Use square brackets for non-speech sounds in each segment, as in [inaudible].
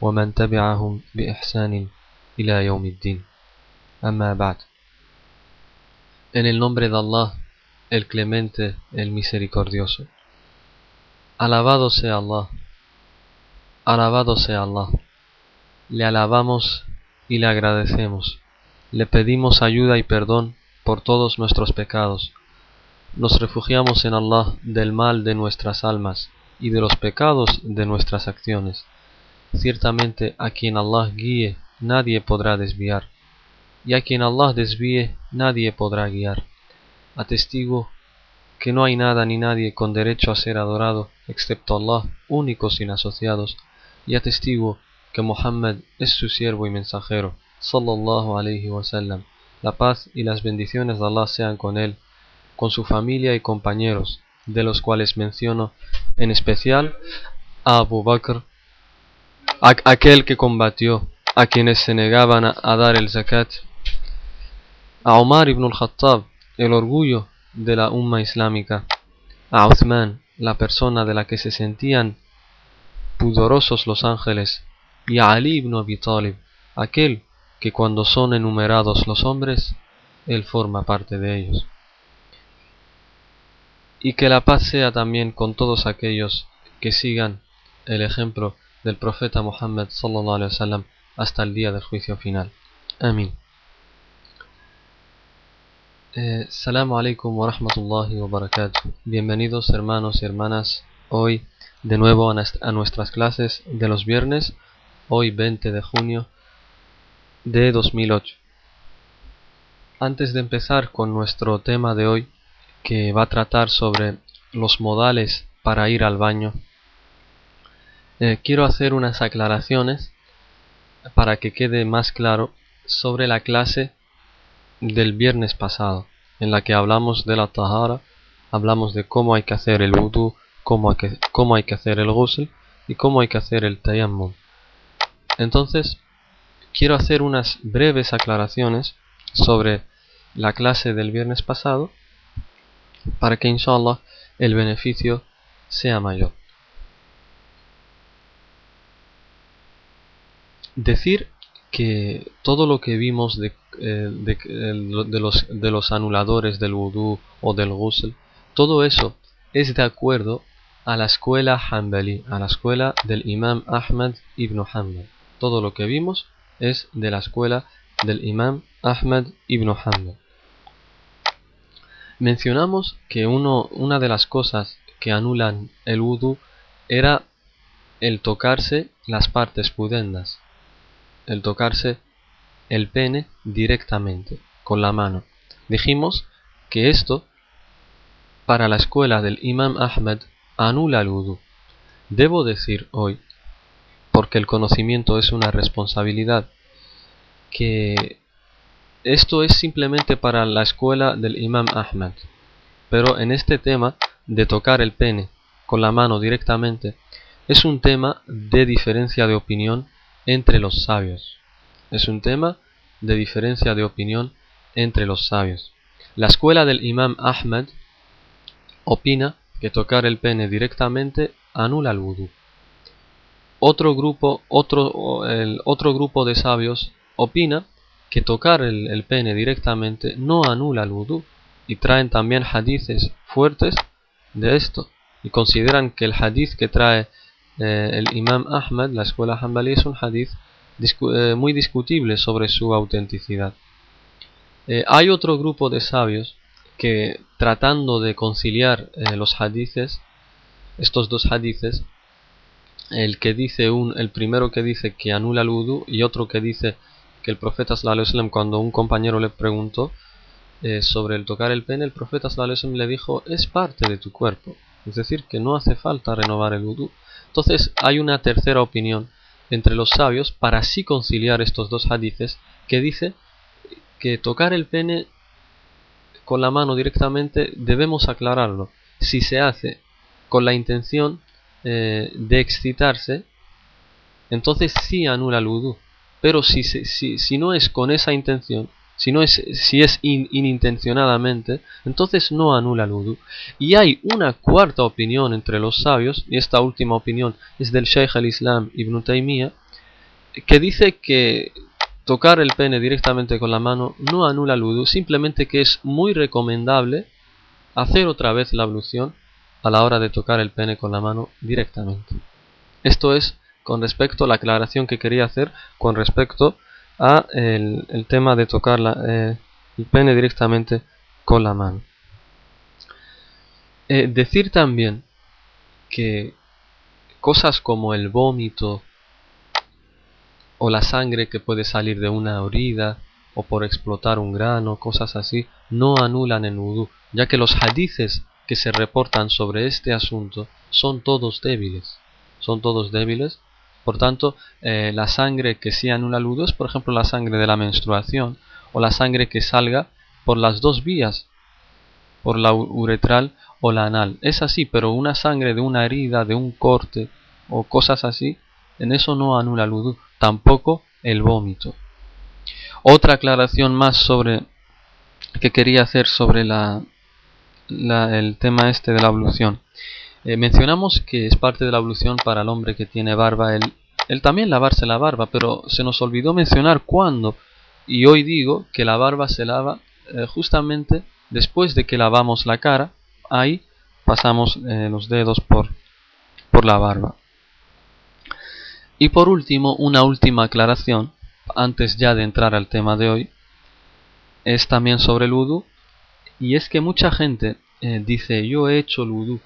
ومن تبعهم بإحسان إلى يوم الدين أما بعد En el nombre de Allah, el clemente, el misericordioso. Alabado sea Allah. Alabado sea Allah. Le alabamos y le agradecemos. Le pedimos ayuda y perdón por todos nuestros pecados. Nos refugiamos en Allah del mal de nuestras almas y de los pecados de nuestras acciones. Ciertamente a quien Allah guíe nadie podrá desviar, y a quien Allah desvíe nadie podrá guiar. Atestigo que no hay nada ni nadie con derecho a ser adorado excepto Allah, único sin asociados, y atestigo que Muhammad es su siervo y mensajero, sallallahu alayhi wasallam. La paz y las bendiciones de Allah sean con él, con su familia y compañeros, de los cuales menciono en especial a Abu Bakr, aquel que combatió a quienes se negaban a, dar el zakat, a Omar ibn al-Khattab, el orgullo de la umma islámica, a Uthman, la persona de la que se sentían pudorosos los ángeles, y a Ali ibn Abi Talib, aquel que cuando son enumerados los hombres, él forma parte de ellos. Y que la paz sea también con todos aquellos que sigan el ejemplo del profeta Muhammad sallallahu alaihi wasallam hasta el día del juicio final. Amén. Eh, Salamu alaikum wa rahmatullahi wa barakatuh. Bienvenidos hermanos y hermanas hoy de nuevo a nuestras clases de los viernes, hoy 20 de junio de 2008. Antes de empezar con nuestro tema de hoy, que va a tratar sobre los modales para ir al baño, eh, quiero hacer unas aclaraciones para que quede más claro sobre la clase del viernes pasado, en la que hablamos de la tahara, hablamos de cómo hay que hacer el wudu, cómo hay que, cómo hay que hacer el ghusl y cómo hay que hacer el tayammum. Entonces, quiero hacer unas breves aclaraciones sobre la clase del viernes pasado para que inshallah el beneficio sea mayor. Decir que todo lo que vimos de, eh, de, los, de los anuladores del wudu o del ghusl, todo eso es de acuerdo a la escuela Hanbali, a la escuela del imam Ahmad ibn Hanbal. Todo lo que vimos es de la escuela del imam Ahmad ibn Hanbal. Mencionamos que uno, una de las cosas que anulan el wudu era el tocarse las partes pudendas, el tocarse el pene directamente con la mano. Dijimos que esto para la escuela del Imam Ahmed anula el wudu. Debo decir hoy, porque el conocimiento es una responsabilidad, que esto es simplemente para la escuela del Imam Ahmed. Pero en este tema de tocar el pene con la mano directamente, es un tema de diferencia de opinión entre los sabios. Es un tema de diferencia de opinión entre los sabios. La escuela del Imam Ahmed opina que tocar el pene directamente anula el vudú. Otro grupo, otro, el otro grupo de sabios opina que tocar el, pene directamente no anula el vudú y traen también hadices fuertes de esto y consideran que el hadith que trae eh, el Imam Ahmad, la escuela Hanbali, es un hadith eh, muy discutible sobre su autenticidad. Eh, hay otro grupo de sabios que tratando de conciliar los hadithes, estos dos hadithes, el que dice un, el primero que dice que anula el wudu y otro que dice que el profeta sallallahu cuando un compañero le preguntó sobre el tocar el pene, el profeta sallallahu le dijo es parte de tu cuerpo, es decir que no hace falta renovar el wudu. Entonces hay una tercera opinión entre los sabios para así conciliar estos dos hadices que dice que tocar el pene con la mano directamente debemos aclararlo. Si se hace con la intención eh, de excitarse, entonces sí anula el vudú. Pero si, si, si, no es con esa intención, si, no es, si es inintencionadamente, entonces no anula el vudú. Y hay una cuarta opinión entre los sabios, y esta última opinión es del Sheikh al-Islam Ibn Taymiyyah, que dice que tocar el pene directamente con la mano no anula el simplemente que es muy recomendable hacer otra vez la ablución a la hora de tocar el pene con la mano directamente. Esto es con respecto a la aclaración que quería hacer con respecto a el, tema de tocar eh, el pene directamente con la mano. Eh, decir también que cosas como el vómito o la sangre que puede salir de una herida o por explotar un grano, cosas así, no anulan el vudú, ya que los hadices que se reportan sobre este asunto son todos débiles. Son todos débiles. Por tanto, eh, la sangre que sí anula vudú es, por ejemplo, la sangre de la menstruación o la sangre que salga por las dos vías, por la uretral o la anal. Es así, pero una sangre de una herida, de un corte o cosas así, en eso no anula el vudú tampoco el vómito. Otra aclaración más sobre que quería hacer sobre la, el tema este de la ablución. Eh, mencionamos que es parte de la ablución para el hombre que tiene barba el, también lavarse la barba, pero se nos olvidó mencionar cuándo. Y hoy digo que la barba se lava eh, justamente después de que lavamos la cara. Ahí pasamos eh, los dedos por, por la barba. Y por último, una última aclaración, antes ya de entrar al tema de hoy, es también sobre el vudú, y es que mucha gente dice, yo he hecho el.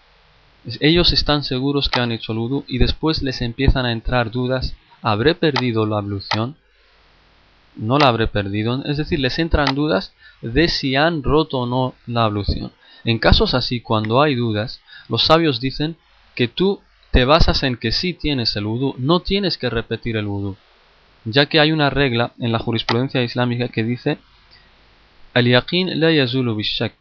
Ellos están seguros que han hecho el vudú y después les empiezan a entrar dudas, ¿habré perdido la ablución? ¿No la habré perdido? Es decir, les entran dudas de si han roto o no la ablución. En casos así, cuando hay dudas, los sabios dicen que tú te basas en que si tienes el vudú, no tienes que repetir el vudú, ya que hay una regla en la jurisprudencia islámica que dice al-yaqin la yazulu bishak.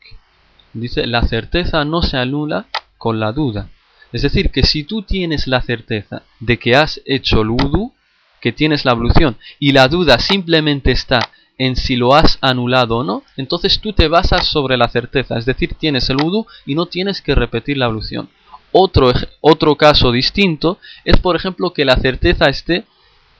Dice, la certeza no se anula con la duda. Es decir, que si tú tienes la certeza de que has hecho el vudú, que tienes la ablución, y la duda simplemente está en si lo has anulado o no, entonces tú te basas sobre la certeza, es decir, tienes el vudú y no tienes que repetir la ablución. Otro, otro caso distinto es, por ejemplo, que la certeza esté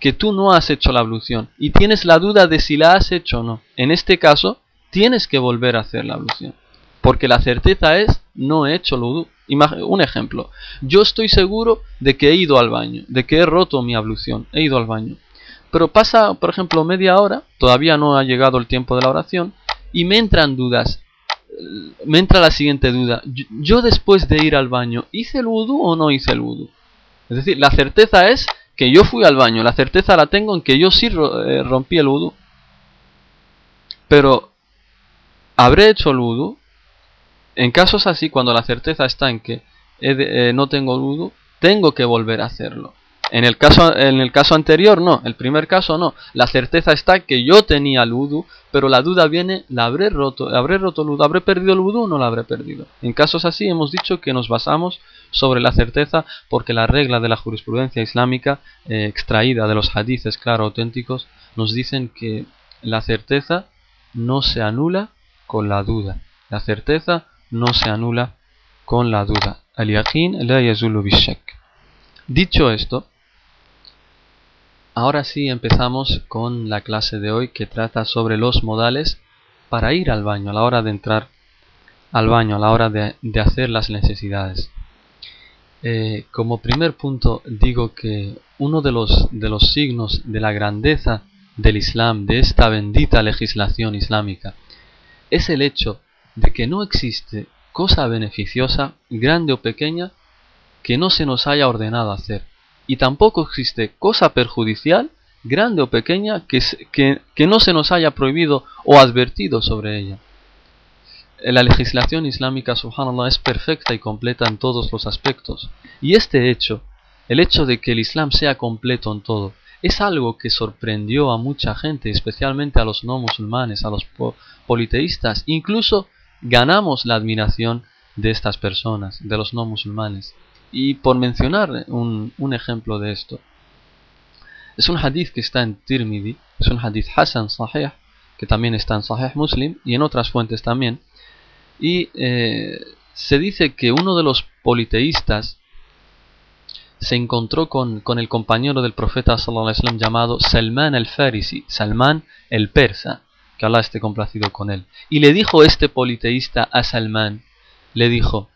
que tú no has hecho la ablución y tienes la duda de si la has hecho o no. En este caso, tienes que volver a hacer la ablución. Porque la certeza es, no he hecho lo Un ejemplo, yo estoy seguro de que he ido al baño, de que he roto mi ablución, he ido al baño. Pero pasa, por ejemplo, media hora, todavía no ha llegado el tiempo de la oración, y me entran dudas me entra la siguiente duda. Yo, después de ir al baño, ¿hice el vudú o no hice el vudú? Es decir, la certeza es que yo fui al baño. La certeza la tengo en que yo sí eh, rompí el vudú. Pero, ¿habré hecho el vudú? En casos así, cuando la certeza está en que eh, no tengo vudú, tengo que volver a hacerlo. En el, caso, en el caso anterior no, el primer caso no. La certeza está que yo tenía el vudú, pero la duda viene, ¿la habré roto? ¿Habré roto el vudú? ¿Habré perdido el vudú o no la habré perdido? En casos así hemos dicho que nos basamos sobre la certeza porque la regla de la jurisprudencia islámica eh, extraída de los hadices, claro, auténticos, nos dicen que la certeza no se anula con la duda. La certeza no se anula con la duda. Al-yaqin la yazulu. Dicho esto, Ahora sí empezamos con la clase de hoy que trata sobre los modales para ir al baño, a la hora de entrar al baño, a la hora de, hacer las necesidades. Eh, como primer punto digo que uno de los, de los signos de la grandeza del Islam, de esta bendita legislación islámica, es el hecho de que no existe cosa beneficiosa, grande o pequeña, que no se nos haya ordenado hacer y tampoco existe cosa perjudicial, grande o pequeña, que, que, no se nos haya prohibido o advertido sobre ella. La legislación islámica, subhanallah, es perfecta y completa en todos los aspectos. Y este hecho el hecho de que el Islam sea completo en todo, es algo que sorprendió a mucha gente, especialmente a los no musulmanes, a los politeístas. Incluso ganamos la admiración de estas personas, de los no musulmanes. Y por mencionar un, ejemplo de esto, es un hadith que está en Tirmidhi, es un hadith Hasan Sahih, que también está en Sahih Muslim y en otras fuentes también. Y eh, se dice que uno de los politeístas se encontró con, el compañero del profeta sallallahu llamado Salman el-Farisi, Salman el persa, que Allah esté complacido con él. Y le dijo este politeísta a Salman, le dijo,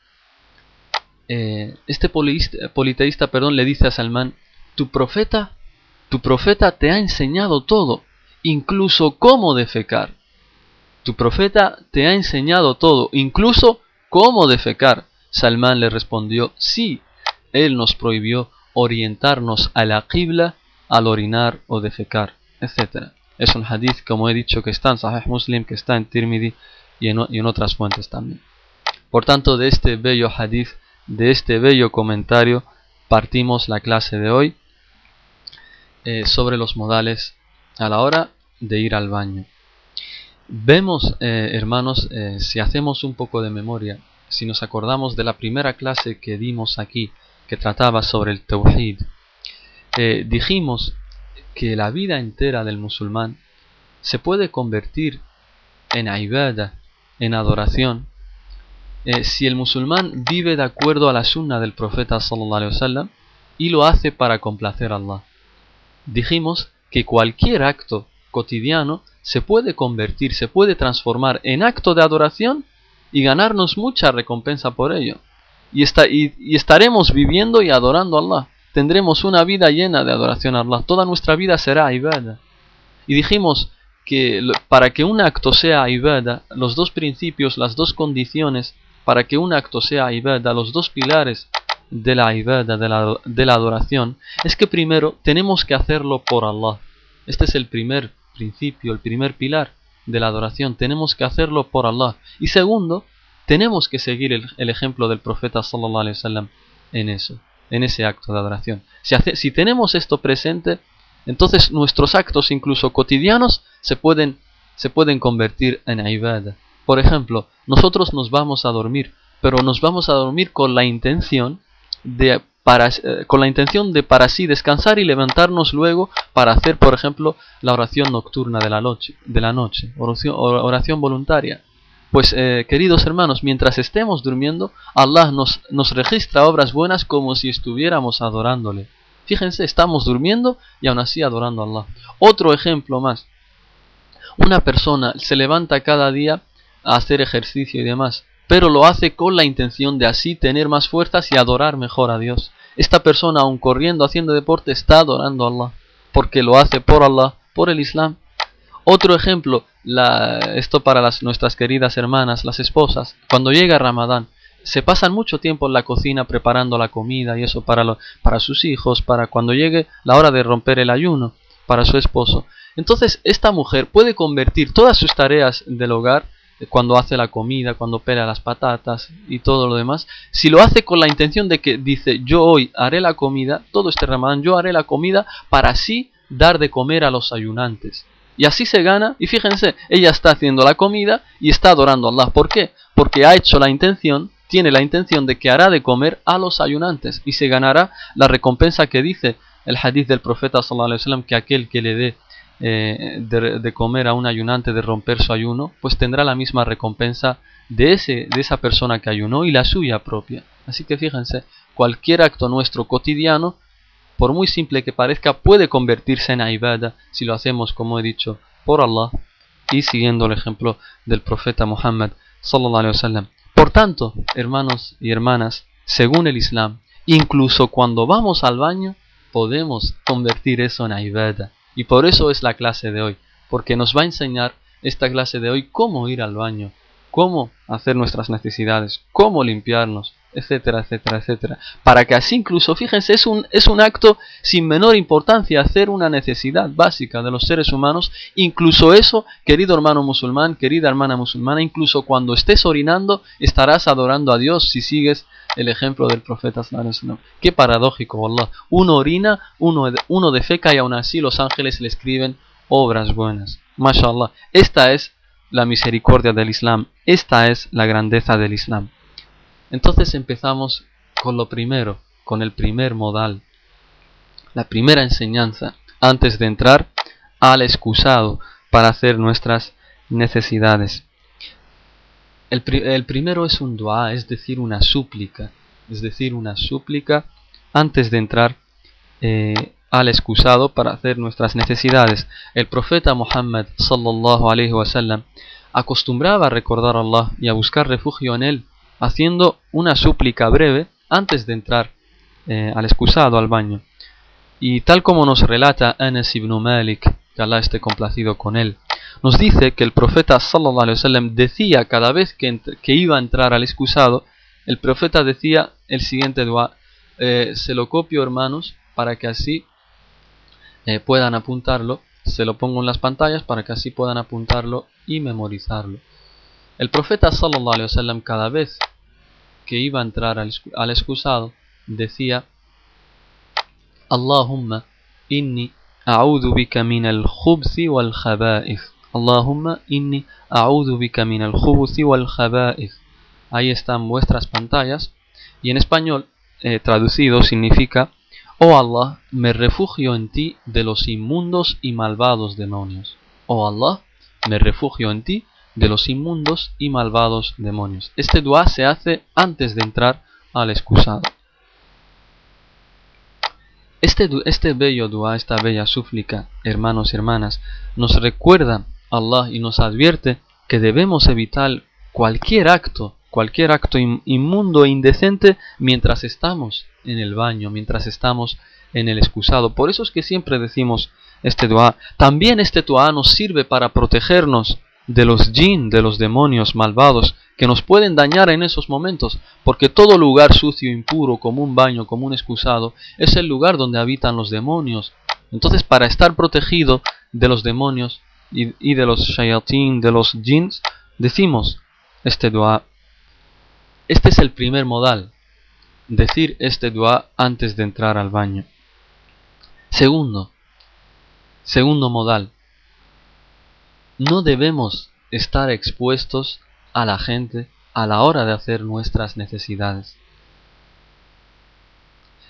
eh, este politeísta, perdón, le dice a Salman, tu profeta tu profeta te ha enseñado todo, incluso cómo defecar. Tu profeta te ha enseñado todo, incluso cómo defecar. Salmán le respondió, sí, él nos prohibió orientarnos a la qibla al orinar o defecar, etc. Es un hadith, como he dicho, que está en Sahih Muslim, que está en Tirmidhi y en, otras fuentes también. Por tanto, de este bello hadith, de este bello comentario, partimos la clase de hoy eh, sobre los modales a la hora de ir al baño. Vemos, eh, hermanos, eh, si hacemos un poco de memoria, si nos acordamos de la primera clase que dimos aquí, que trataba sobre el Tawhid, dijimos que la vida entera del musulmán se puede convertir en ibadah, en adoración, si el musulmán vive de acuerdo a la sunna del profeta sallallahu y lo hace para complacer a Allah dijimos que cualquier acto cotidiano se puede convertir, se puede transformar en acto de adoración y ganarnos mucha recompensa por ello. Y, y, estaremos viviendo y adorando a Allah. Tendremos una vida llena de adoración a Allah. Toda nuestra vida será ibadah. Y dijimos que para que un acto sea ibadah, los dos principios, las dos condiciones para que un acto sea ibadah, los dos pilares de la ibadah, de la, de la adoración, es que primero tenemos que hacerlo por Allah. Este es el primer principio, el primer pilar de la adoración. Tenemos que hacerlo por Allah. Y segundo, tenemos que seguir el, ejemplo del profeta sallallahu alaihi wasallam en eso, en ese acto de adoración. Si, si tenemos esto presente, entonces nuestros actos incluso cotidianos se pueden, se pueden convertir en ibadah. Por ejemplo, nosotros nos vamos a dormir, pero nos vamos a dormir con la intención para, eh, con la intención de para sí descansar y levantarnos luego para hacer, por ejemplo, la oración nocturna de la noche, de la noche oración voluntaria. Pues, eh, queridos hermanos, mientras estemos durmiendo, Allah nos, nos registra obras buenas como si estuviéramos adorándole. Fíjense, estamos durmiendo y aún así adorando a Allah. Otro ejemplo más. Una persona se levanta cada día a hacer ejercicio y demás pero lo hace con la intención de así tener más fuerzas y adorar mejor a Dios. Esta persona, aun corriendo, haciendo deporte, está adorando a Allah, porque lo hace por Allah, por el Islam. Otro ejemplo, esto para las, nuestras queridas hermanas, las esposas, cuando llega Ramadán, se pasan mucho tiempo en la cocina preparando la comida y eso para, para sus hijos, para cuando llegue la hora de romper el ayuno, para su esposo. Entonces esta mujer puede convertir todas sus tareas del hogar cuando hace la comida, cuando pela las patatas y todo lo demás, si lo hace con la intención de que dice yo hoy haré la comida, todo este ramadán yo haré la comida para así dar de comer a los ayunantes. Y así se gana, y fíjense, ella está haciendo la comida y está adorando a Allah. ¿Por qué? Porque ha hecho la intención, tiene la intención de que hará de comer a los ayunantes y se ganará la recompensa que dice el hadith del profeta sallallahu alaihi que aquel que le dé eh, de, comer a un ayunante, de romper su ayuno, pues tendrá la misma recompensa de, ese, de esa persona que ayunó y la suya propia. Así que fíjense, cualquier acto nuestro cotidiano, por muy simple que parezca, puede convertirse en ibadah si lo hacemos, como he dicho, por Allah y siguiendo el ejemplo del profeta Muhammad sallallahu alaihi wasallam. Por tanto, hermanos y hermanas, según el Islam, incluso cuando vamos al baño, podemos convertir eso en ibadah. Y por eso es la clase de hoy, porque nos va a enseñar esta clase de hoy cómo ir al baño, cómo hacer nuestras necesidades, cómo limpiarnos, etcétera, etcétera, etcétera. Para que así incluso, fíjense, es un, es un acto sin menor importancia hacer una necesidad básica de los seres humanos. Incluso eso, querido hermano musulmán, querida hermana musulmana, incluso cuando estés orinando, estarás adorando a Dios si sigues el ejemplo del profeta Qué paradójico, Allah. Uno orina, uno, uno defeca y aún así los ángeles le escriben obras buenas. MashaAllah. Esta es la misericordia del Islam. Esta es la grandeza del Islam. Entonces empezamos con lo primero, con el primer modal, la primera enseñanza, antes de entrar al excusado para hacer nuestras necesidades. El, primero es un dua, es decir, una súplica, es decir, una súplica antes de entrar eh, al excusado para hacer nuestras necesidades. El profeta Muhammad sallallahu alaihi wasallam acostumbraba a recordar a Allah y a buscar refugio en él haciendo una súplica breve antes de entrar eh, al excusado, al baño. Y tal como nos relata Anas ibn Malik, que Allah esté complacido con él, nos dice que el profeta sallallahu alaihi wasallam decía cada vez que, iba a entrar al excusado, el profeta decía el siguiente dua, eh, se lo copio hermanos para que así eh, puedan apuntarlo, se lo pongo en las pantallas para que así puedan apuntarlo y memorizarlo. El profeta sallallahu alaihi wasallam cada vez que iba a entrar al, excusado decía Allahumma inni a'udhu bika min al-khubthi wal khaba'ith. Allahumma inni a'udhu bika min al-khubthi wal khaba'ith. Ahí están vuestras pantallas. Y en español eh, traducido significa Oh Allah, me refugio en ti de los inmundos y malvados demonios. Oh Allah, me refugio en ti de los inmundos y malvados demonios. Este dua se hace antes de entrar al excusado. Este, este bello dua, esta bella súplica, hermanos y hermanas, nos recuerda a Allah y nos advierte que debemos evitar cualquier acto, cualquier acto inmundo e indecente mientras estamos en el baño, mientras estamos en el excusado. Por eso es que siempre decimos este dua. También este dua nos sirve para protegernos de los jinn, de los demonios malvados que nos pueden dañar en esos momentos, porque todo lugar sucio, impuro, como un baño, como un excusado, es el lugar donde habitan los demonios. Entonces, para estar protegido de los demonios y, de los shayatin, de los jinns, decimos este dua. Este es el primer modal, decir este dua antes de entrar al baño. Segundo, segundo modal, no debemos estar expuestos a la gente a la hora de hacer nuestras necesidades.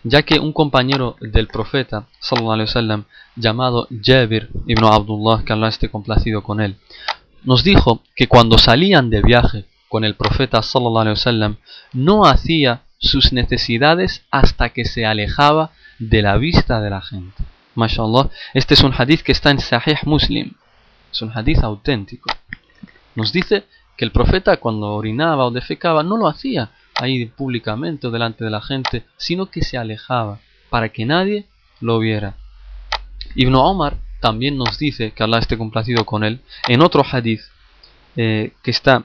Ya que un compañero del profeta, sallallahu alaihi wasallam, llamado Jabir ibn Abdullah, que Allah esté complacido con él, nos dijo que cuando salían de viaje con el profeta sallallahu alaihi wasallam, no hacía sus necesidades hasta que se alejaba de la vista de la gente. Mashallah, este es un hadith que está en Sahih Muslim. Es un hadith auténtico. Nos dice que el profeta cuando orinaba o defecaba no lo hacía ahí públicamente o delante de la gente, sino que se alejaba para que nadie lo viera. Ibn Omar también nos dice que Allah esté complacido con él en otro hadith eh, que está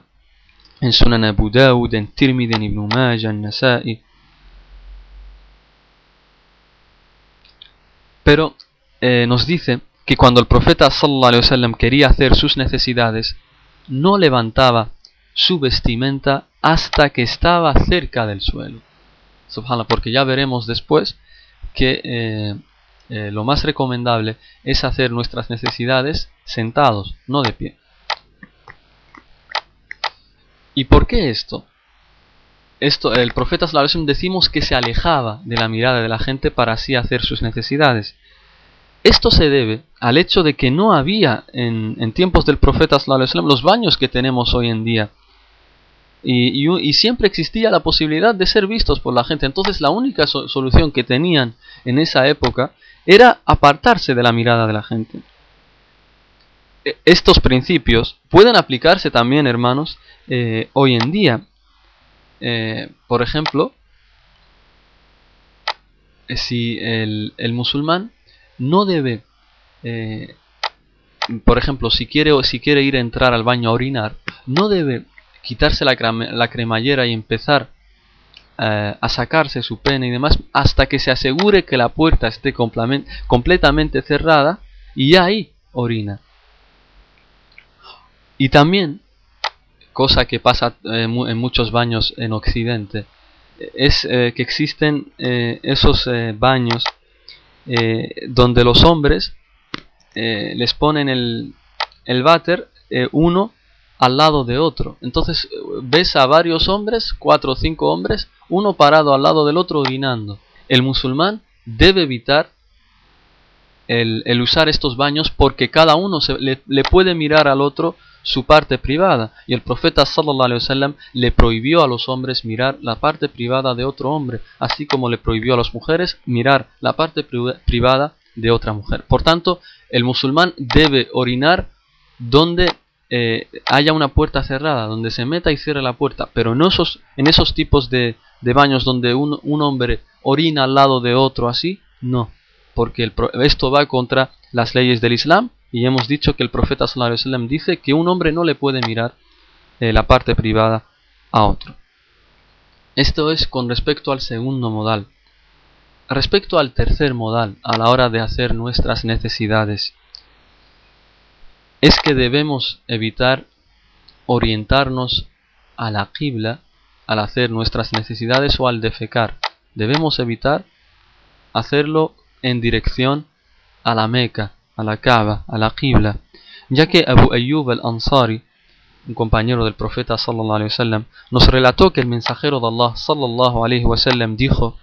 en Sunan Abu Dawud, en Tirmidhi, en Ibn Majah, en Nasa'i. Pero eh, nos dice que cuando el profeta sallallahu alaihi wasallam quería hacer sus necesidades, no levantaba su vestimenta hasta que estaba cerca del suelo. Subhanallah, porque ya veremos después que eh, eh, lo más recomendable es hacer nuestras necesidades sentados, no de pie. ¿Y por qué esto? Esto, el profeta sallallahu decimos que se alejaba de la mirada de la gente para así hacer sus necesidades. Esto se debe al hecho de que no había en, tiempos del profeta los baños que tenemos hoy en día. Y, siempre existía la posibilidad de ser vistos por la gente. Entonces la única solución que tenían en esa época era apartarse de la mirada de la gente. Estos principios pueden aplicarse también, hermanos, eh, hoy en día. Eh, por ejemplo, eh, si el musulmán no debe, por ejemplo, si quiere, si quiere ir a entrar al baño a orinar, no debe quitarse la, cremallera y empezar a sacarse su pene y demás hasta que se asegure que la puerta esté completamente cerrada y ahí orina. Y también, cosa que pasa eh, en muchos baños en Occidente, es eh, que existen esos baños donde los hombres les ponen el, el váter uno al lado de otro. Entonces ves a varios hombres, cuatro o cinco hombres, uno parado al lado del otro orinando. El musulmán debe evitar el, usar estos baños porque cada uno se, le, puede mirar al otro su parte privada. Y el profeta sallallahu le prohibió a los hombres mirar la parte privada de otro hombre, así como le prohibió a las mujeres mirar la parte privada de otra mujer. Por tanto, el musulmán debe orinar donde eh, haya una puerta cerrada, donde se meta y cierre la puerta, pero no esos, en esos tipos de, baños donde un, un, hombre orina al lado de otro así, no, porque esto va contra las leyes del Islam y hemos dicho que el profeta sallallahu dice que un hombre no le puede mirar eh, la parte privada a otro. Esto es con respecto al segundo modal. Respecto al tercer modal, a la hora de hacer nuestras necesidades, es que debemos evitar orientarnos a la qibla al hacer nuestras necesidades o al defecar. Debemos evitar hacerlo en dirección a la Meca, a la Kaaba, a la qibla, ya que Abu Ayyub al-Ansari, un compañero del profeta sallallahu alaihi wasallam, nos relató que el mensajero de Allah sallallahu alaihi wasallam dijo: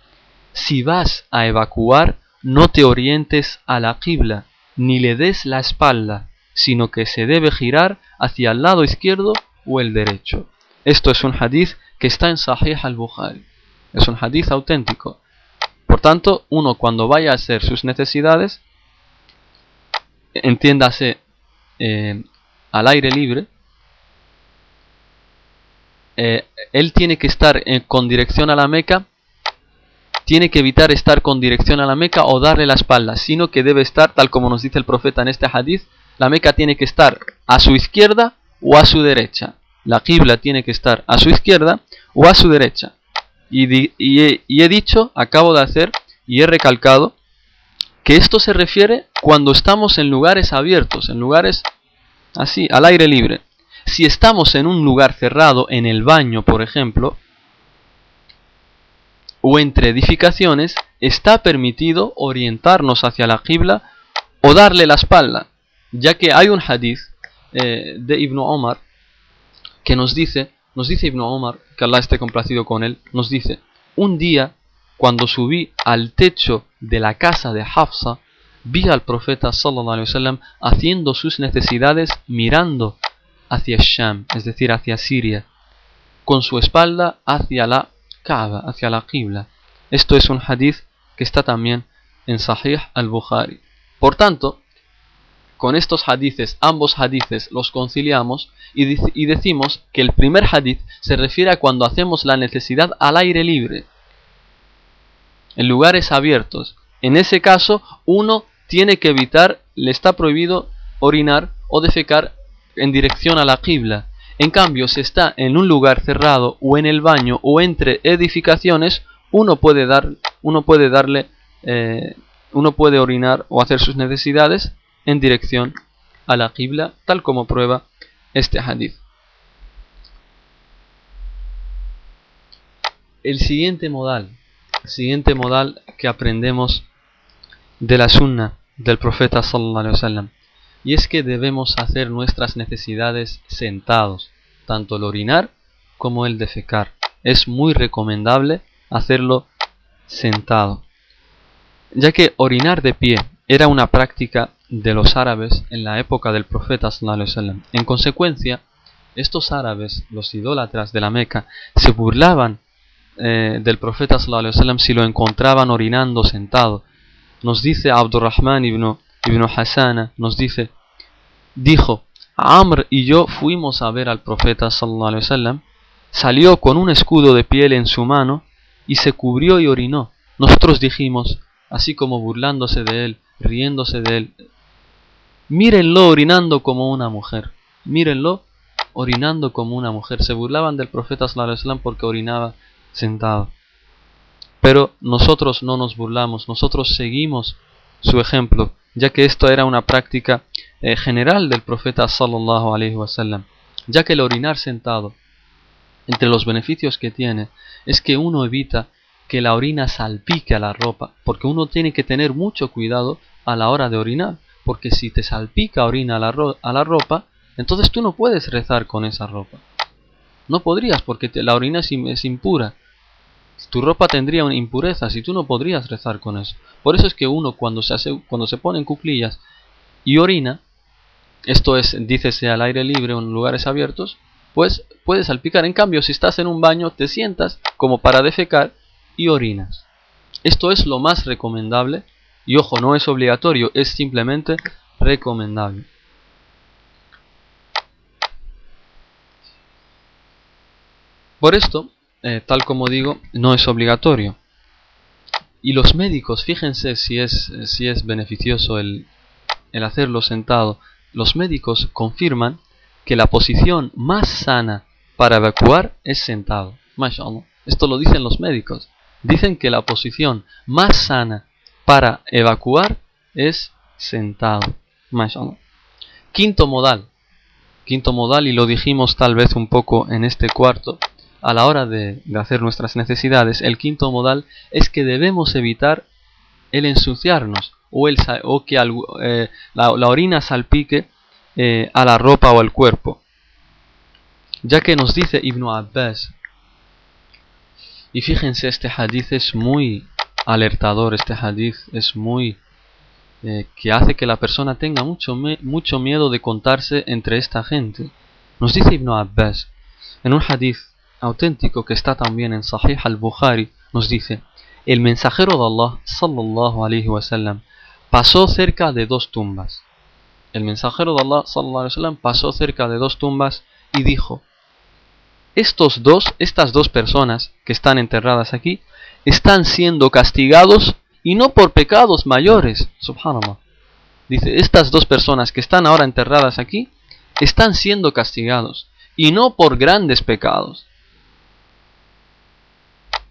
Si vas a evacuar, no te orientes a la qibla, ni le des la espalda, sino que se debe girar hacia el lado izquierdo o el derecho. Esto es un hadith que está en Sahih al-Bukhari. Es un hadith auténtico. Por tanto, uno cuando vaya a hacer sus necesidades, entiéndase eh, al aire libre, eh, él tiene que estar con dirección a la Meca, tiene que evitar estar con dirección a la Meca o darle la espalda, sino que debe estar, tal como nos dice el profeta en este hadith, la Meca tiene que estar a su izquierda o a su derecha. La Qibla tiene que estar a su izquierda o a su derecha. Y, he, dicho, acabo de hacer y he recalcado que esto se refiere cuando estamos en lugares abiertos, en lugares así, al aire libre. Si estamos en un lugar cerrado, en el baño, por ejemplo, o entre edificaciones, está permitido orientarnos hacia la Qibla o darle la espalda ya que hay un hadith eh, de Ibn Omar que nos dice, nos dice Ibn Omar, que Allah esté complacido con él, nos dice, un día cuando subí al techo de la casa de Hafsa, vi al profeta sallallahu alaihi wasallam haciendo sus necesidades mirando hacia Sham, es decir, hacia Siria, con su espalda hacia la Kaaba, hacia la Qibla. Esto es un hadith que está también en Sahih al-Bukhari. Por tanto, con estos hadices, ambos hadices los conciliamos y, decimos que el primer hadith se refiere a cuando hacemos la necesidad al aire libre, en lugares abiertos. En ese caso, uno tiene que evitar, le está prohibido orinar o defecar en dirección a la qibla. En cambio, si está en un lugar cerrado o en el baño o entre edificaciones, uno puede, dar, uno puede darle, eh, uno puede orinar o hacer sus necesidades en dirección a la qibla, tal como prueba este hadith. El siguiente modal, siguiente modal que aprendemos de la sunna del profeta sallallahu alaihi wasallam, y es que debemos hacer nuestras necesidades sentados, tanto el orinar como el defecar. Es muy recomendable hacerlo sentado, ya que orinar de pie era una práctica de los árabes en la época del profeta sallallahu En consecuencia, estos árabes, los idólatras de la Meca, se burlaban eh, del profeta sallallahu si lo encontraban orinando sentado. Nos dice Abdurrahman ibn, ibn nos dice, dijo, Amr y yo fuimos a ver al profeta sallallahu salió con un escudo de piel en su mano y se cubrió y orinó. Nosotros dijimos, así como burlándose de él, riéndose de él, Mírenlo orinando como una mujer. Mírenlo orinando como una mujer. Se burlaban del profeta sallallahu porque orinaba sentado. Pero nosotros no nos burlamos, nosotros seguimos su ejemplo, ya que esto era una práctica eh, general del profeta sallallahu alaihi wasallam, ya que el orinar sentado, entre los beneficios que tiene, es que uno evita que la orina salpique a la ropa, porque uno tiene que tener mucho cuidado a la hora de orinar, porque si te salpica orina a la, a la ropa, entonces tú no puedes rezar con esa ropa. No podrías porque la orina es, impura. Tu ropa tendría una impureza y tú no podrías rezar con eso. Por eso es que uno cuando se, hace, cuando se pone en cuclillas y orina, esto es, dícese al aire libre o en lugares abiertos, pues puedes salpicar. En cambio, si estás en un baño, te sientas como para defecar y orinas. Esto es lo más recomendable y ojo, no es obligatorio, es simplemente recomendable. Por esto, eh, tal como digo, no es obligatorio. Y los médicos, fíjense si es, si es beneficioso el, el hacerlo sentado. Los médicos confirman que la posición más sana para evacuar es sentado. Esto lo dicen los médicos. Dicen que la posición más sana para evacuar es sentado. Quinto modal. Quinto modal, y lo dijimos tal vez un poco en este cuarto, a la hora de, hacer nuestras necesidades, el quinto modal es que debemos evitar el ensuciarnos o, el, o que eh, la, orina salpique eh, a la ropa o al cuerpo. Ya que nos dice Ibn Abbas, y fíjense, este hadith es muy alertador, este hadith es muy... Eh, que hace que la persona tenga mucho, mucho miedo de contarse entre esta gente. Nos dice Ibn Abbas, en un hadith auténtico que está también en Sahih al-Bukhari, nos dice, el mensajero de Allah, sallallahu alaihi wasallam, pasó cerca de dos tumbas. El mensajero de Allah, sallallahu alaihi wasallam, pasó cerca de dos tumbas y dijo, estos dos, estas dos personas que están enterradas aquí, están siendo castigados y no por pecados mayores. Subhanallah. Dice, estas dos personas que están ahora enterradas aquí, están siendo castigados y no por grandes pecados.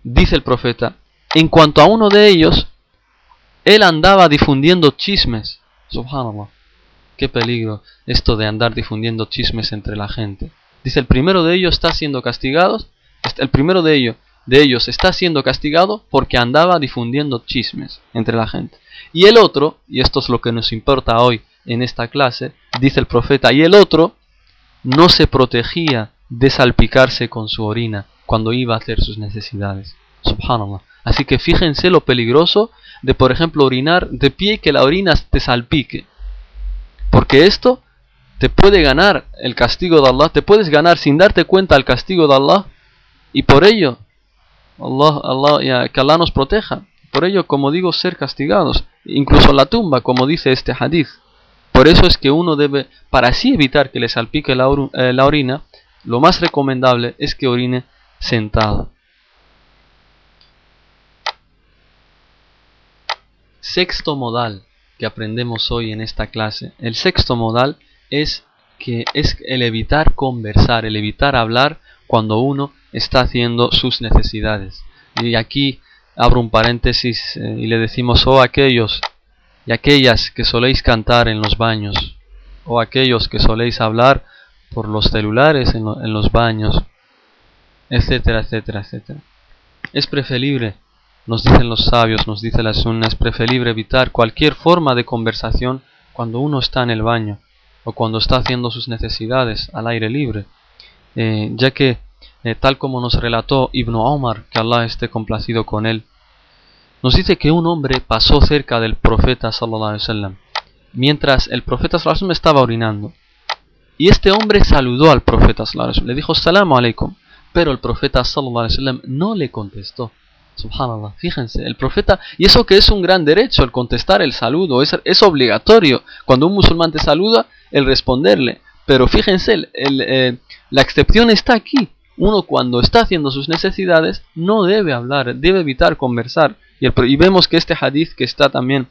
Dice el profeta, en cuanto a uno de ellos, él andaba difundiendo chismes. Subhanallah. Qué peligro esto de andar difundiendo chismes entre la gente. Dice, el primero de ellos está siendo castigado, el primero de ellos de ellos está siendo castigado porque andaba difundiendo chismes entre la gente. Y el otro, y esto es lo que nos importa hoy en esta clase, dice el profeta, y el otro no se protegía de salpicarse con su orina cuando iba a hacer sus necesidades. Subhanallah. Así que fíjense lo peligroso de, por ejemplo, orinar de pie y que la orina te salpique. Porque esto te puede ganar el castigo de Allah, te puedes ganar sin darte cuenta el castigo de Allah y por ello Allah, Allah, que Allah nos proteja. Por ello, como digo, ser castigados. Incluso en la tumba, como dice este hadith. Por eso es que uno debe, para así evitar que le salpique la, eh, la orina, lo más recomendable es que orine sentado. Sexto modal que aprendemos hoy en esta clase. El sexto modal es que es el evitar conversar, el evitar hablar cuando uno está haciendo sus necesidades. Y aquí abro un paréntesis eh, y le decimos, oh aquellos y aquellas que soléis cantar en los baños, o aquellos que soléis hablar por los celulares en, en los baños, etcétera, etcétera, etcétera. Es preferible, nos dicen los sabios, nos dice la sunna, es preferible evitar cualquier forma de conversación cuando uno está en el baño o cuando está haciendo sus necesidades al aire libre, eh, ya que eh, tal como nos relató Ibn Omar, que Allah esté complacido con él, nos dice que un hombre pasó cerca del profeta sallallahu alaihi wasallam, mientras el profeta sallallahu alaihi wasallam estaba orinando. Y este hombre saludó al profeta sallallahu alaihi wasallam, le dijo salamu alaikum, pero el profeta sallallahu alaihi wasallam no le contestó. Subhanallah, fíjense, el profeta, y eso que es un gran derecho, el contestar el saludo, es, es obligatorio. Cuando un musulmán te saluda, el responderle. Pero fíjense, eh, la excepción está aquí. Uno cuando está haciendo sus necesidades no debe hablar, debe evitar conversar. Y, vemos que este hadith que está también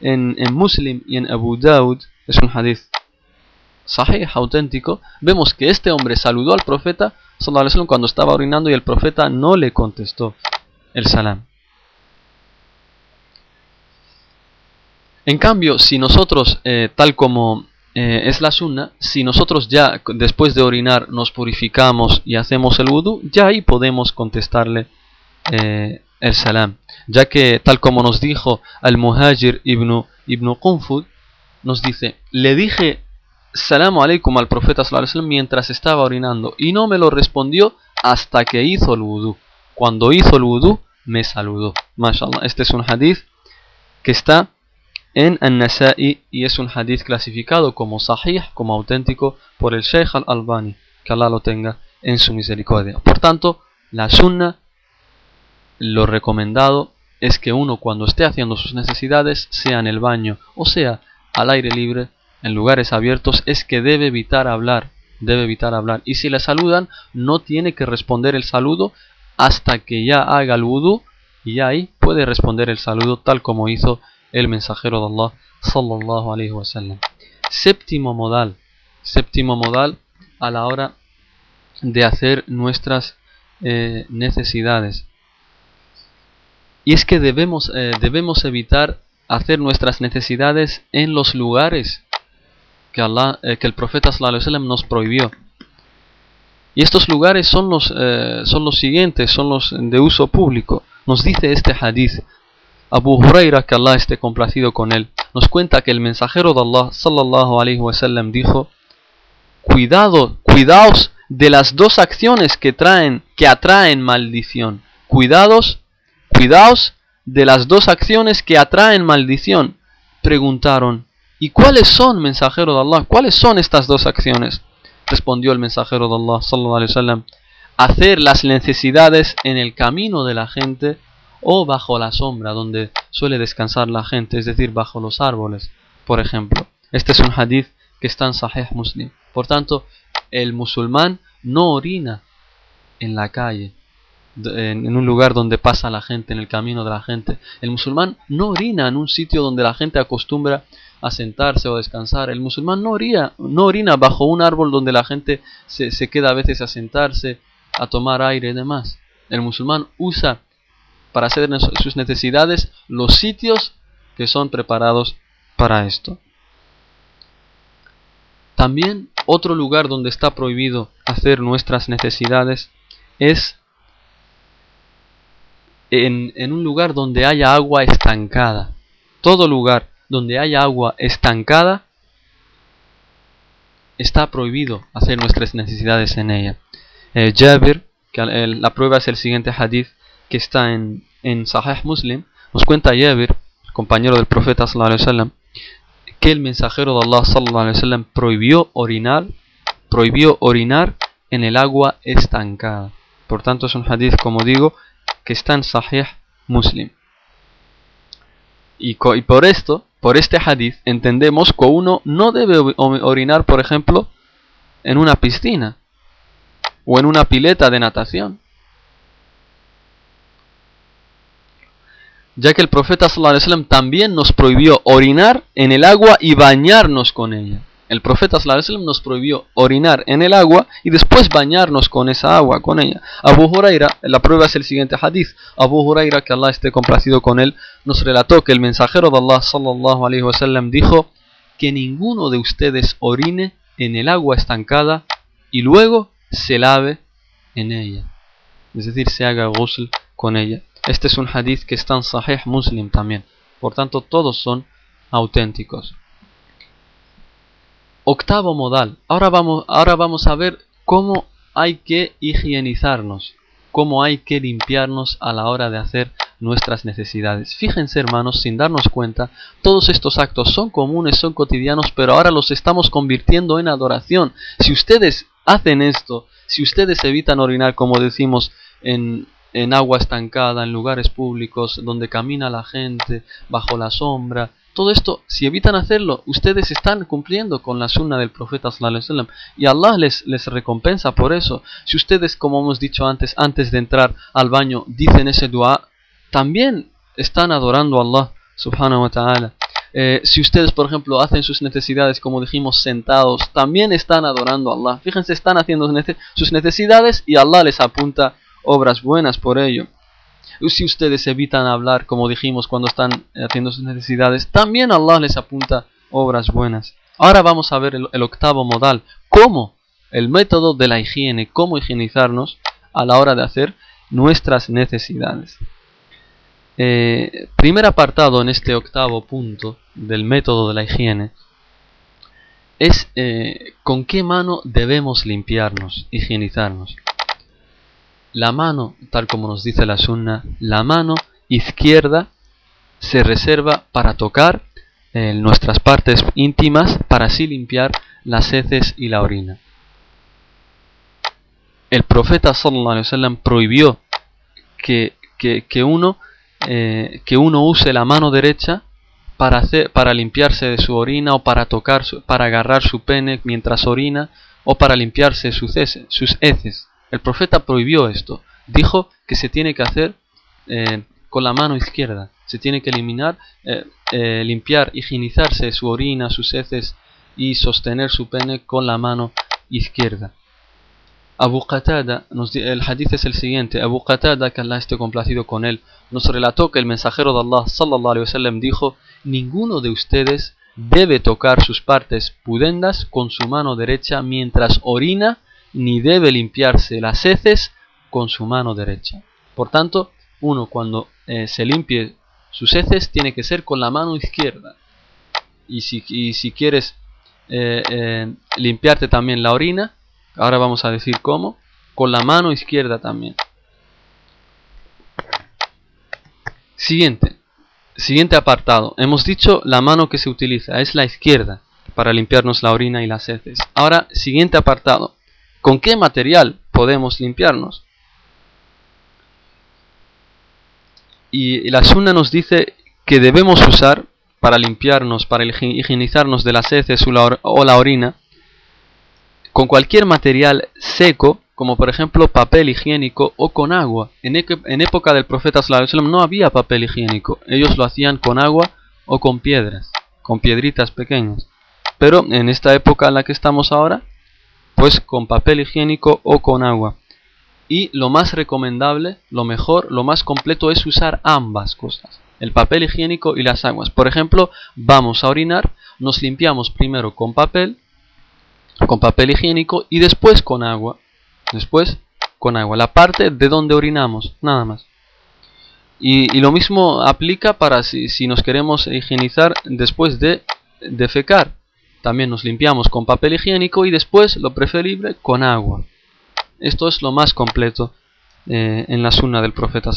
en, en Muslim y en Abu Daud es un hadith sahih, auténtico, vemos que este hombre saludó al profeta cuando estaba orinando y el profeta no le contestó el salam. En cambio, si nosotros, eh, tal como eh, es la sunna, si nosotros ya después de orinar nos purificamos y hacemos el wudu, ya ahí podemos contestarle eh, el salam. Ya que, tal como nos dijo al Muhajir ibn, ibn Qunfud, nos dice, le dije salam alaikum al profeta mientras estaba orinando y no me lo respondió hasta que hizo el wudu. Cuando hizo el wudu, me saludó. MashaAllah, este es un hadith que está en An-Nasa'i y es un hadith clasificado como sahih, como auténtico por el Sheikh al-Albani, que Allah lo tenga en su misericordia. Por tanto, la sunna, lo recomendado es que uno cuando esté haciendo sus necesidades, sea en el baño o sea al aire libre, en lugares abiertos, es que debe evitar hablar, debe evitar hablar. Y si le saludan, no tiene que responder el saludo hasta que ya haga el wudu y ahí puede responder el saludo tal como hizo el mensajero de Allah sallallahu alaihi wasallam. Séptimo modal, séptimo modal a la hora de hacer nuestras eh, necesidades. Y es que debemos, eh, debemos evitar hacer nuestras necesidades en los lugares que, Allah, eh, que el profeta nos prohibió. Y estos lugares son los, son los siguientes, son los de uso público. Nos dice este hadith Abu Huraira, que Allah esté complacido con él, nos cuenta que el mensajero de Allah sallallahu alaihi wasallam dijo: Cuidado, cuidaos de las dos acciones que traen, que atraen maldición. Cuidados, cuidaos de las dos acciones que atraen maldición. Preguntaron: ¿Y cuáles son, mensajero de Allah? ¿Cuáles son estas dos acciones? Respondió el mensajero de Allah sallallahu alaihi wasallam: Hacer las necesidades en el camino de la gente o bajo la sombra donde suele descansar la gente, es decir, bajo los árboles, por ejemplo. Este es un hadith que está en Sahih Muslim. Por tanto, el musulmán no orina en la calle, en un lugar donde pasa la gente, en el camino de la gente. El musulmán no orina en un sitio donde la gente acostumbra a sentarse o descansar. El musulmán no orina, no orina bajo un árbol donde la gente se, se queda a veces a sentarse, a tomar aire y demás. El musulmán usa para hacer sus necesidades los sitios que son preparados para esto. También otro lugar donde está prohibido hacer nuestras necesidades es en, en, un lugar donde haya agua estancada. Todo lugar donde haya agua estancada está prohibido hacer nuestras necesidades en ella. Eh, que la prueba es el siguiente hadith que está en, en Sahih Muslim, nos cuenta Jabir, compañero del profeta que el mensajero de Allah sallallahu alaihi prohibió orinar, prohibió orinar en el agua estancada. Por tanto es un hadith, como digo, que está en Sahih Muslim. Y por esto, por este hadith, entendemos que uno no debe orinar, por ejemplo, en una piscina o en una pileta de natación. ya que el profeta sallallahu también nos prohibió orinar en el agua y bañarnos con ella. El profeta sallallahu nos prohibió orinar en el agua y después bañarnos con esa agua, con ella. Abu Huraira, la prueba es el siguiente hadith. Abu Huraira, que Allah esté complacido con él, nos relató que el mensajero de Allah sallallahu alaihi wasallam dijo que ninguno de ustedes orine en el agua estancada y luego se lave en ella. Es decir, se haga ghusl con ella. Este es un hadith que está en Sahih Muslim también. Por tanto, todos son auténticos. Octavo modal. Ahora vamos, ahora vamos a ver cómo hay que higienizarnos, cómo hay que limpiarnos a la hora de hacer nuestras necesidades. Fíjense hermanos, sin darnos cuenta, todos estos actos son comunes, son cotidianos, pero ahora los estamos convirtiendo en adoración. Si ustedes hacen esto, si ustedes evitan orinar, como decimos en, en agua estancada, en lugares públicos, donde camina la gente, bajo la sombra. Todo esto, si evitan hacerlo, ustedes están cumpliendo con la sunna del profeta sallallahu y Allah les, les recompensa por eso. Si ustedes, como hemos dicho antes, antes de entrar al baño, dicen ese dua, también están adorando a Allah subhanahu wa ta'ala. Eh, si ustedes, por ejemplo, hacen sus necesidades, como dijimos, sentados, también están adorando a Allah. Fíjense, están haciendo sus necesidades y Allah les apunta obras buenas por ello. Si ustedes evitan hablar, como dijimos, cuando están haciendo sus necesidades, también Allah les apunta obras buenas. Ahora vamos a ver el, octavo modal, cómo el método de la higiene, cómo higienizarnos a la hora de hacer nuestras necesidades. Eh, primer apartado en este octavo punto del método de la higiene es eh, con qué mano debemos limpiarnos, higienizarnos. La mano, tal como nos dice la sunna, la mano izquierda se reserva para tocar en nuestras partes íntimas para así limpiar las heces y la orina. El profeta sallallahu alaihi wasallam prohibió que, que, uno, eh, que uno use la mano derecha para, hacer, para limpiarse de su orina o para tocar, para agarrar su pene mientras orina o para limpiarse. Sus heces. El profeta prohibió esto. Dijo que se tiene que hacer eh, con la mano izquierda. Se tiene que eliminar, eh, eh, limpiar, higienizarse su orina, sus heces y sostener su pene con la mano izquierda. Abu Qatada, el hadith es el siguiente, Abu Qatada, que Allah esté complacido con él, nos relató que el mensajero de Allah sallallahu alaihi wasallam dijo, ninguno de ustedes debe tocar sus partes pudendas con su mano derecha mientras orina, ni debe limpiarse las heces con su mano derecha. Por tanto, uno cuando eh, se limpie sus heces tiene que ser con la mano izquierda. Y si, quieres eh, eh, limpiarte también la orina, ahora vamos a decir cómo, con la mano izquierda también. Siguiente, siguiente apartado. Hemos dicho la mano que se utiliza es la izquierda para limpiarnos la orina y las heces. Ahora, siguiente apartado. ¿Con qué material podemos limpiarnos? Y la Sunna nos dice que debemos usar para limpiarnos, para higienizarnos de las heces o la orina, con cualquier material seco, como por ejemplo papel higiénico o con agua. En, época del profeta sallam no había papel higiénico, ellos lo hacían con agua o con piedras, con piedritas pequeñas. Pero en esta época en la que estamos ahora, pues con papel higiénico o con agua. Y lo más recomendable, lo mejor, lo más completo es usar ambas cosas, el papel higiénico y las aguas. Por ejemplo, vamos a orinar, nos limpiamos primero con papel, con papel higiénico y después con agua. Después con agua, la parte de donde orinamos, nada más. Y, lo mismo aplica para si, si, nos queremos higienizar después de defecar. También nos limpiamos con papel higiénico y después, lo preferible, con agua. Esto es lo más completo eh, en la sunna del profeta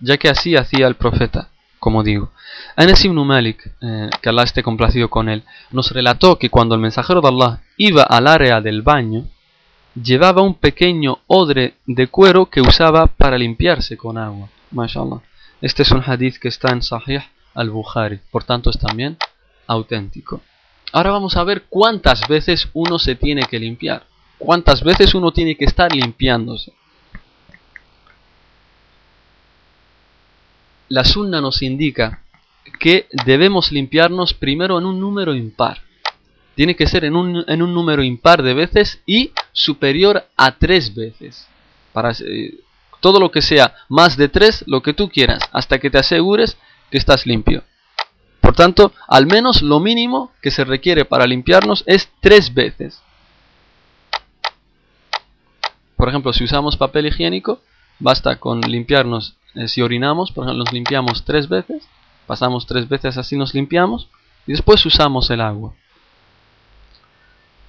ya que así hacía el profeta, como digo. Anas ibn Malik, eh, que Allah esté complacido con él, nos relató que cuando el mensajero de Allah iba al área del baño, llevaba un pequeño odre de cuero que usaba para limpiarse con agua. MashaAllah. Este es un hadith que está en Sahih al-Bukhari, por tanto es también auténtico. Ahora vamos a ver cuántas veces uno se tiene que limpiar. Cuántas veces uno tiene que estar limpiándose. La sunna nos indica que debemos limpiarnos primero en un número impar. Tiene que ser en un, en un número impar de veces y superior a tres veces. Para, eh, todo lo que sea más de tres, lo que tú quieras, hasta que te asegures que estás limpio. Por tanto, al menos lo mínimo que se requiere para limpiarnos es tres veces. Por ejemplo, si usamos papel higiénico, basta con limpiarnos, eh, si orinamos, por ejemplo, nos limpiamos tres veces, pasamos tres veces así nos limpiamos, y después usamos el agua.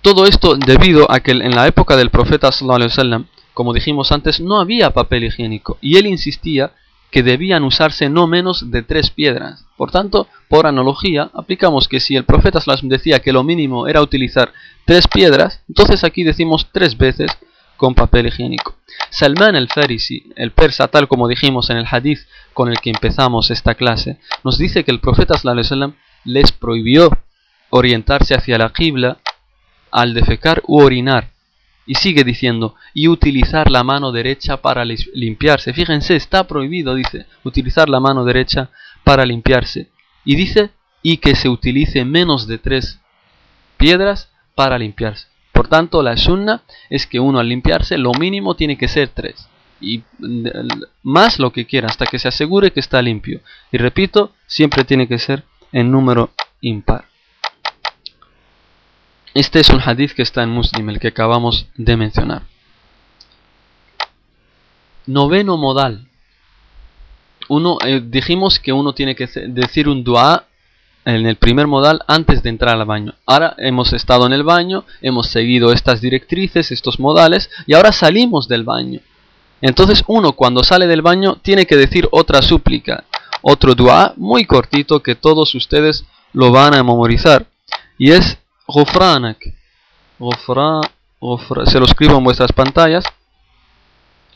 Todo esto debido a que en la época del profeta sallallahu como dijimos antes, no había papel higiénico, y él insistía que debían usarse no menos de tres piedras. Por tanto, por analogía, aplicamos que si el profeta decía que lo mínimo era utilizar tres piedras, entonces aquí decimos tres veces con papel higiénico. Salman el-Farisi, el persa, tal como dijimos en el hadith con el que empezamos esta clase, nos dice que el profeta les prohibió orientarse hacia la qibla al defecar u orinar y sigue diciendo, y utilizar la mano derecha para limpiarse. Fíjense, está prohibido, dice, utilizar la mano derecha para limpiarse. Y dice, y que se utilice menos de tres piedras para limpiarse. Por tanto, la sunna es que uno al limpiarse, lo mínimo tiene que ser tres. y más lo que quiera hasta que se asegure que está limpio. Y repito, siempre tiene que ser en número impar. Este es un hadith que está en Muslim, el que acabamos de mencionar. Noveno modal. Uno, eh, dijimos que uno tiene que decir un dua en el primer modal antes de entrar al baño. Ahora hemos estado en el baño, hemos seguido estas directrices, estos modales, y ahora salimos del baño. Entonces uno cuando sale del baño tiene que decir otra súplica, otro dua muy cortito que todos ustedes lo van a memorizar. Y es Gufranak. se lo escribo en vuestras pantallas.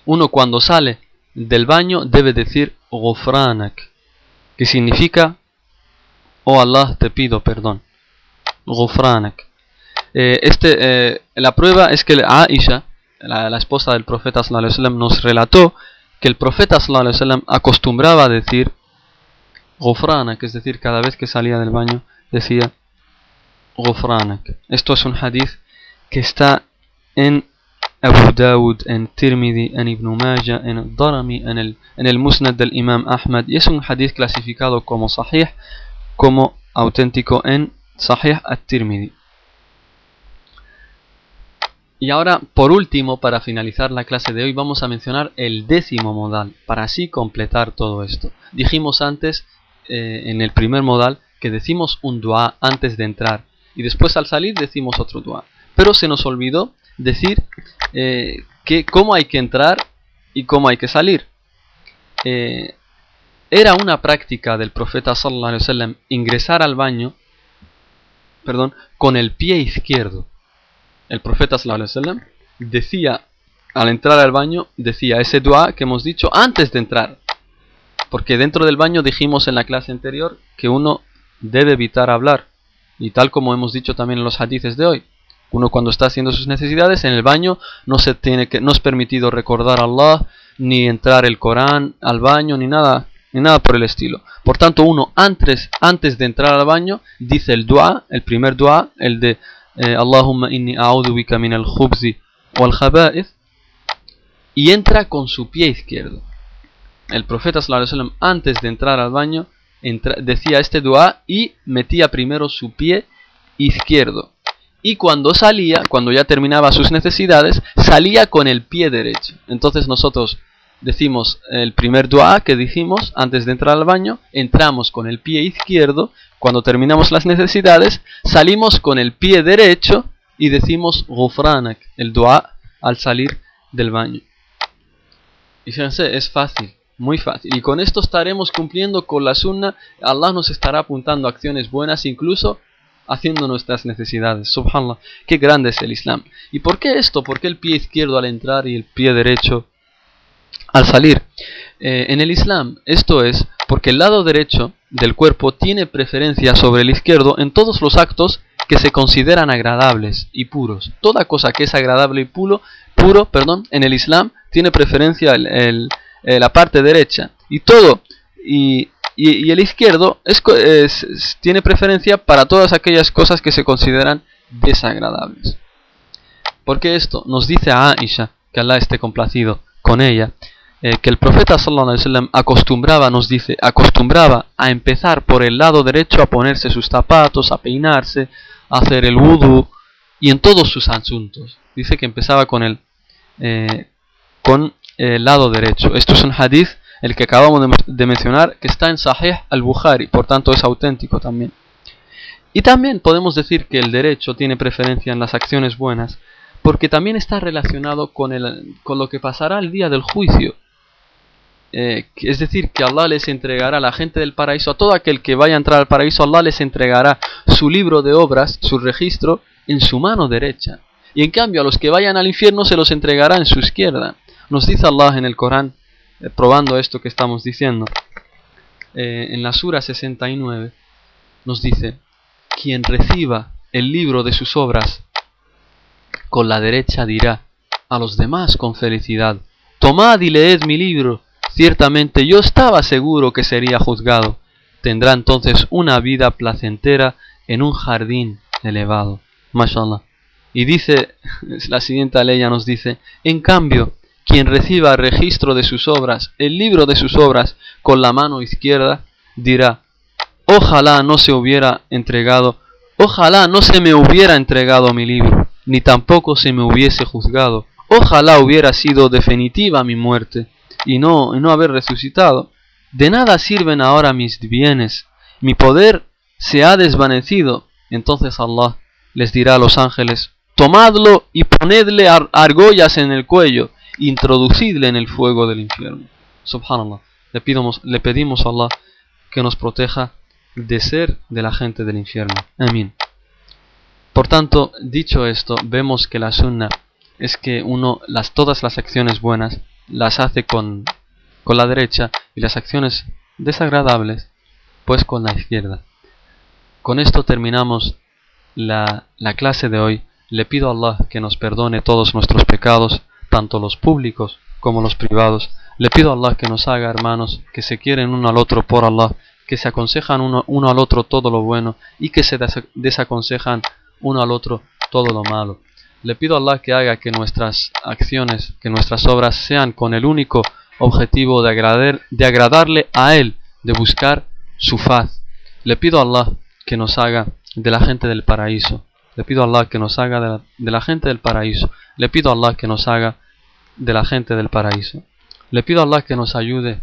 Uno cuando sale del baño debe decir Gufranak, que significa Oh Allah, te pido perdón. Gufranak. Eh, este, eh, la prueba es que Aisha, la, esposa del profeta nos relató que el profeta acostumbraba a decir Gufranak, es decir, cada vez que salía del baño decía Gufranak. Esto es un hadith que está en Abu Dawud, en Tirmidhi, en Ibn Majah, en Darami, en el, en el Musnad del Imam Ahmad y es un hadith clasificado como sahih como auténtico en Sahih at-Tirmidhi. Y ahora, por último, para finalizar la clase de hoy, vamos a mencionar el décimo modal, para así completar todo esto. Dijimos antes, eh, en el primer modal, que decimos un dua antes de entrar, y después al salir decimos otro dua. Pero se nos olvidó decir eh, que cómo hay que entrar y cómo hay que salir. Eh, era una práctica del profeta sallallahu ingresar al baño, perdón, con el pie izquierdo. El profeta sallallahu decía al entrar al baño decía ese dua que hemos dicho antes de entrar. Porque dentro del baño dijimos en la clase anterior que uno debe evitar hablar. Y tal como hemos dicho también en los hadices de hoy. Uno cuando está haciendo sus necesidades en el baño no se tiene que no es permitido recordar a Allah ni entrar el Corán al baño ni nada ni nada por el estilo. Por tanto, uno antes, antes de entrar al baño dice el dua, el primer dua, el de eh, Allahumma inni a'udhu bika min al-khubzi wal khaba'ith y entra con su pie izquierdo. El profeta sallallahu antes de entrar al baño decía este dua y metía primero su pie izquierdo. Y cuando salía, cuando ya terminaba sus necesidades, salía con el pie derecho. Entonces nosotros decimos el primer dua que dijimos antes de entrar al baño, entramos con el pie izquierdo, cuando terminamos las necesidades, salimos con el pie derecho y decimos gufranak, el dua al salir del baño. Y fíjense, es fácil, muy fácil. Y con esto estaremos cumpliendo con la sunna, Allah nos estará apuntando acciones buenas, incluso haciendo nuestras necesidades. Subhanallah, qué grande es el Islam. ¿Y por qué esto? ¿Por qué el pie izquierdo al entrar y el pie derecho al salir. Eh, en el Islam esto es porque el lado derecho del cuerpo tiene preferencia sobre el izquierdo en todos los actos que se consideran agradables y puros. Toda cosa que es agradable y puro, puro perdón, en el Islam tiene preferencia el, eh, la parte derecha. Y todo, y, el izquierdo es, tiene preferencia para todas aquellas cosas que se consideran desagradables. Porque esto nos dice a Aisha, que Allah esté complacido con ella, eh, que el profeta sallallahu alaihi acostumbraba, nos dice, acostumbraba a empezar por el lado derecho a ponerse sus zapatos, a peinarse, a hacer el wudu y en todos sus asuntos. Dice que empezaba con el, eh, con el lado derecho. Esto es un hadith, el que acabamos de, de mencionar, que está en Sahih al-Bukhari, por tanto es auténtico también. Y también podemos decir que el derecho tiene preferencia en las acciones buenas, porque también está relacionado con, el, con lo que pasará el día del juicio. Eh, es decir, que Allah les entregará a la gente del paraíso, a todo aquel que vaya a entrar al paraíso, Allah les entregará su libro de obras, su registro, en su mano derecha. Y en cambio a los que vayan al infierno se los entregará en su izquierda. Nos dice Allah en el Corán, eh, probando esto que estamos diciendo, eh, en la Sura 69, nos dice, quien reciba el libro de sus obras con la derecha dirá a los demás con felicidad, tomad y leed mi libro, Ciertamente yo estaba seguro que sería juzgado. Tendrá entonces una vida placentera en un jardín elevado. Mashallah. Y dice, [laughs] la siguiente ley nos dice, en cambio, quien reciba registro de sus obras, el libro de sus obras, con la mano izquierda, dirá, ojalá no se hubiera entregado, ojalá no se me hubiera entregado mi libro, ni tampoco se me hubiese juzgado, ojalá hubiera sido definitiva mi muerte, y no, no haber resucitado. De nada sirven ahora mis bienes, mi poder se ha desvanecido. Entonces Allah les dirá a los ángeles, tomadlo y ponedle argollas en el cuello, introducidle en el fuego del infierno. Subhanallah. Le, le pedimos a Allah que nos proteja de ser de la gente del infierno. Amén. Por tanto, dicho esto, vemos que la sunna es que uno las todas las acciones buenas las hace con, con la derecha y las acciones desagradables pues con la izquierda. Con esto terminamos la, la clase de hoy. Le pido a Allah que nos perdone todos nuestros pecados, tanto los públicos como los privados. Le pido a Allah que nos haga hermanos que se quieren uno al otro por Allah, que se aconsejan uno, al otro todo lo bueno y que se desaconsejan uno al otro todo lo malo. Le pido a Allah que haga que nuestras acciones, que nuestras obras sean con el único objetivo de, de agradarle a Él, de buscar su faz. Le pido a Allah que nos haga de la gente del paraíso. Le pido a Allah que nos haga de la, gente del paraíso. Le pido a Allah que nos haga de la gente del paraíso. Le pido a Allah que nos ayude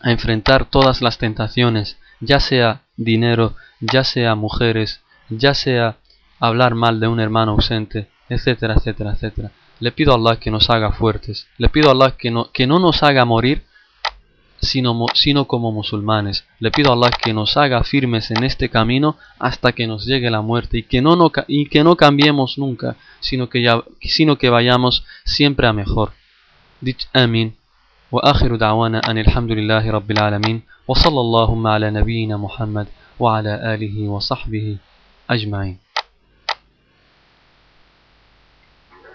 a enfrentar todas las tentaciones, ya sea dinero, ya sea mujeres, ya sea hablar mal de un hermano ausente, etcétera, etcétera, etcétera. Le pido a Allah que nos haga fuertes. Le pido a Allah que no, que no nos haga morir, sino, sino como musulmanes. Le pido a Allah que nos haga firmes en este camino hasta que nos llegue la muerte y que no, no, y que no cambiemos nunca, sino que, ya, sino que vayamos siempre a mejor. Dich amin. وآخر دعوانا أن الحمد لله رب العالمين وصلى اللهم على نبينا محمد وعلى آله وصحبه أجمعين